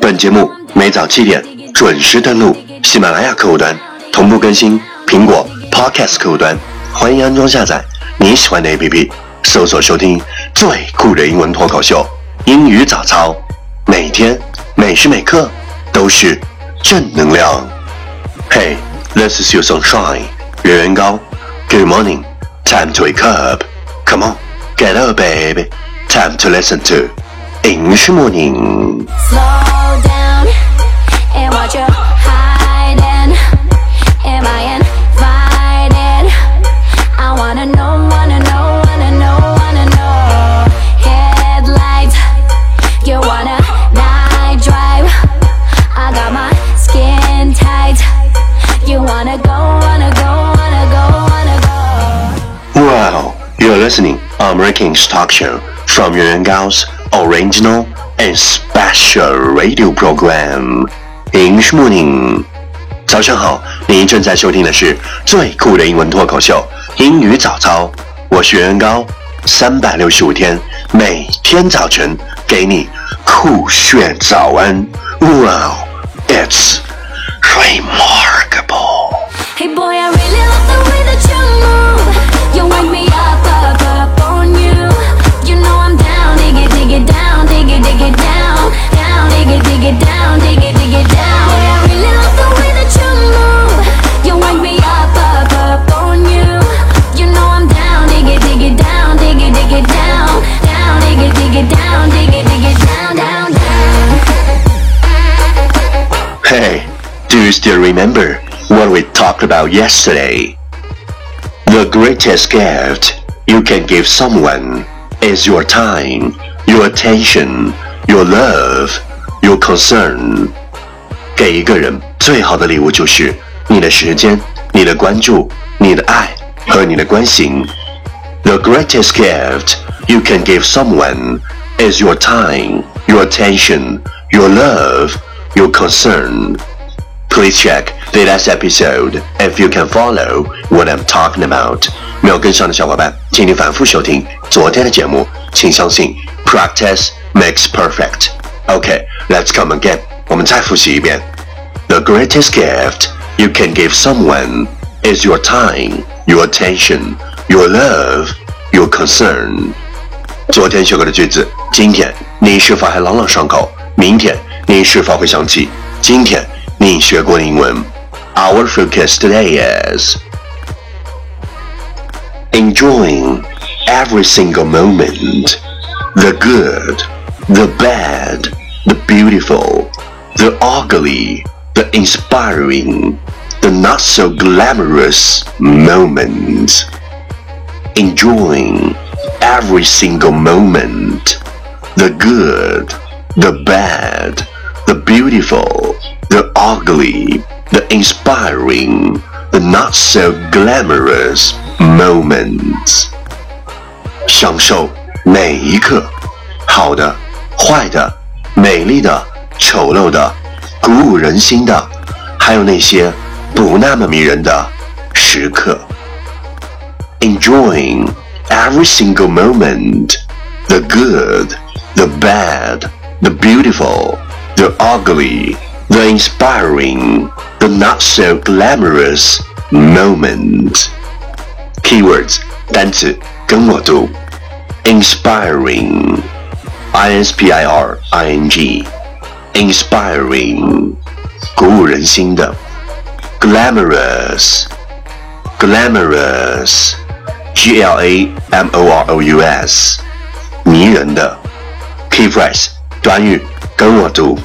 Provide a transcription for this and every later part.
本节目每早七点准时登录喜马拉雅客户端，同步更新苹果 Podcast 客户端，欢迎安装下载你喜欢的 APP，搜索收听最酷的英文脱口秀《英语早操》，每天每时每刻都是正能量。Hey, this is your sunshine，月圆高。Good morning, time to wake up. Come on, get up, baby. Time to listen to English morning. Slow down and watch your hiding. Am I invited? I wanna know, wanna know, wanna know, wanna know. Headlights, you wanna night drive? I got my skin tight. You wanna go, wanna go, wanna go, wanna go. Wow, you're listening American's talk show from Yuan Gao's original and special radio program English Morning。早上好，您正在收听的是最酷的英文脱口秀《英语早操》，我是袁高，三百六十五天，每天早晨给你酷炫早安。Wow, it's remarkable. you still remember what we talked about yesterday? The greatest gift you can give someone is your time, your attention, your love, your concern. 给一个人最好的礼物就是你的时间、你的关注、你的爱和你的关心。The greatest gift you can give someone is your time, your attention, your love, your concern. Please check the last episode if you can follow what I'm talking about. 没有跟上的小伙伴，请你反复收听昨天的节目。请相信，practice makes perfect. Okay, let's come again. 我们再复习一遍。The greatest gift you can give someone is your time, your attention, your love, your concern. 昨天学过的句子，今天你是否还朗朗上口？明天你是否会想起今天 你学过的英文？Our focus today is enjoying every single moment, the good, the bad, the beautiful, the ugly, the inspiring, the not so glamorous moments. Enjoying every single moment, the good, the bad, the beautiful, the ugly, the inspiring, the not so glamorous moments. 享受每一刻，好的、坏的、美丽的、丑陋的、鼓舞人心的，还有那些不那么迷人的时刻。Enjoying every single moment, the good, the bad, the beautiful, the ugly, the inspiring, the not so glamorous moment. Keywords 单词跟我读，inspiring, i n s p i r i n g, inspiring，鼓舞人心的，glamorous, glamorous, g l a m o r o u s，迷人的，key phrase 短语 跟我读，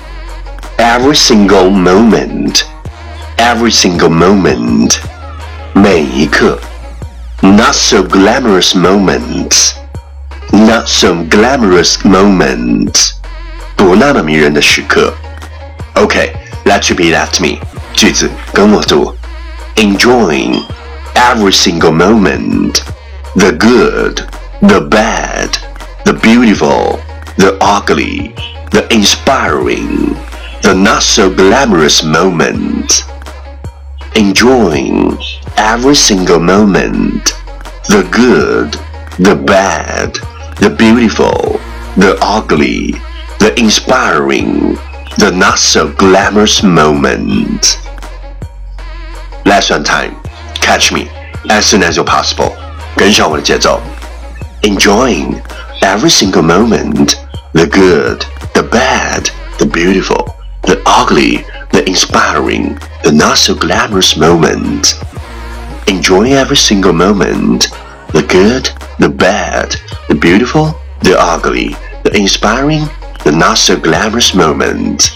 every single moment, every single moment，每一刻。not so glamorous moments, not so glamorous moments，不那么迷人的时刻。Okay, let's repeat after me. 句子跟我读：Enjoying every single moment, the good, the bad, the beautiful, the ugly, the inspiring, the not so glamorous moments. Enjoying every single moment, the good, the bad, the beautiful, the ugly, the inspiring, the not so glamorous moment. Lesson time. Catch me as soon as you're possible. 跟上我的节奏。Enjoying every single moment, the good, the bad, the beautiful, the ugly, the inspiring, the not so glamorous moment. Enjoy every single moment, the good, the bad, the beautiful, the ugly, the inspiring, the not so glamorous moment.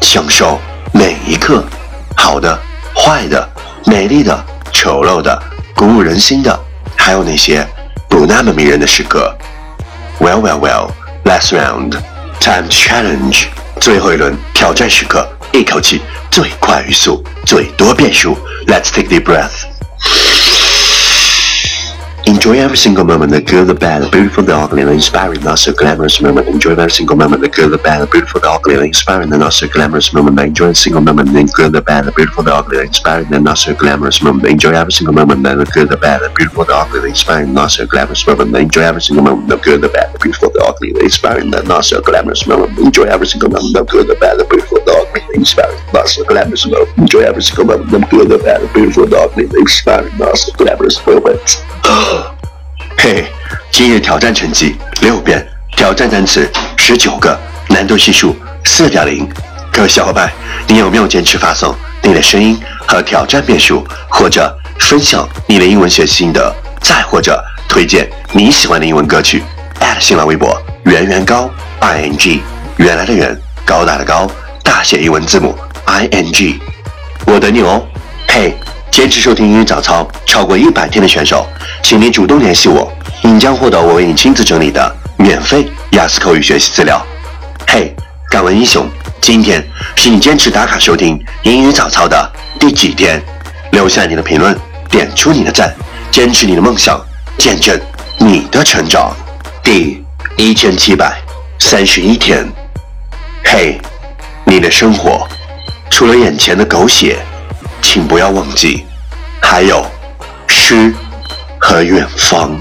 享受每一刻，好的、坏的、美丽的、丑陋的、鼓舞人心的，还有那些不那么迷人的时刻。Well, well, well. Last round. Time challenge. 最后一轮挑战时刻，一口气最快语速，最多变数。Let's take the breath. Enjoy every single moment, the good, the bad, the beautiful, the ugly, the inspiring, not so glamorous moment. Enjoy every single moment, the good, the bad, the beautiful, the ugly, the inspiring, the not so glamorous moment. Enjoy every single moment, the good, the bad, the beautiful, the ugly, the inspiring, the not so glamorous moment. Enjoy every single moment, the good, the bad, the beautiful, the ugly, the inspiring, not so glamorous moment. Enjoy every single moment, the good, the bad, the beautiful, the ugly, the inspiring, the not so glamorous moment. Enjoy every single moment, the good, the bad, the beautiful, the ugly, the inspiring, not so glamorous moment. Enjoy every single moment, the good, the bad, the beautiful, the ugly, the inspiring, not so glamorous moment. Oh. 嘿，今日挑战成绩六遍，挑战单词十九个，难度系数四点零。各位小伙伴，你有没有坚持发送你的声音和挑战变数，或者分享你的英文学习心得，再或者推荐你喜欢的英文歌曲？新浪微博圆圆高 i n g，原来的圆，高大的高，大写英文字母 i n g，我等你哦。嘿。坚持收听英语早操超过一百天的选手，请您主动联系我，你将获得我为你亲自整理的免费雅思口语学习资料。嘿，敢问英雄，今天是你坚持打卡收听英语早操的第几天？留下你的评论，点出你的赞，坚持你的梦想，见证你的成长。第一千七百三十一天。嘿，你的生活除了眼前的狗血，请不要忘记。还有诗和远方。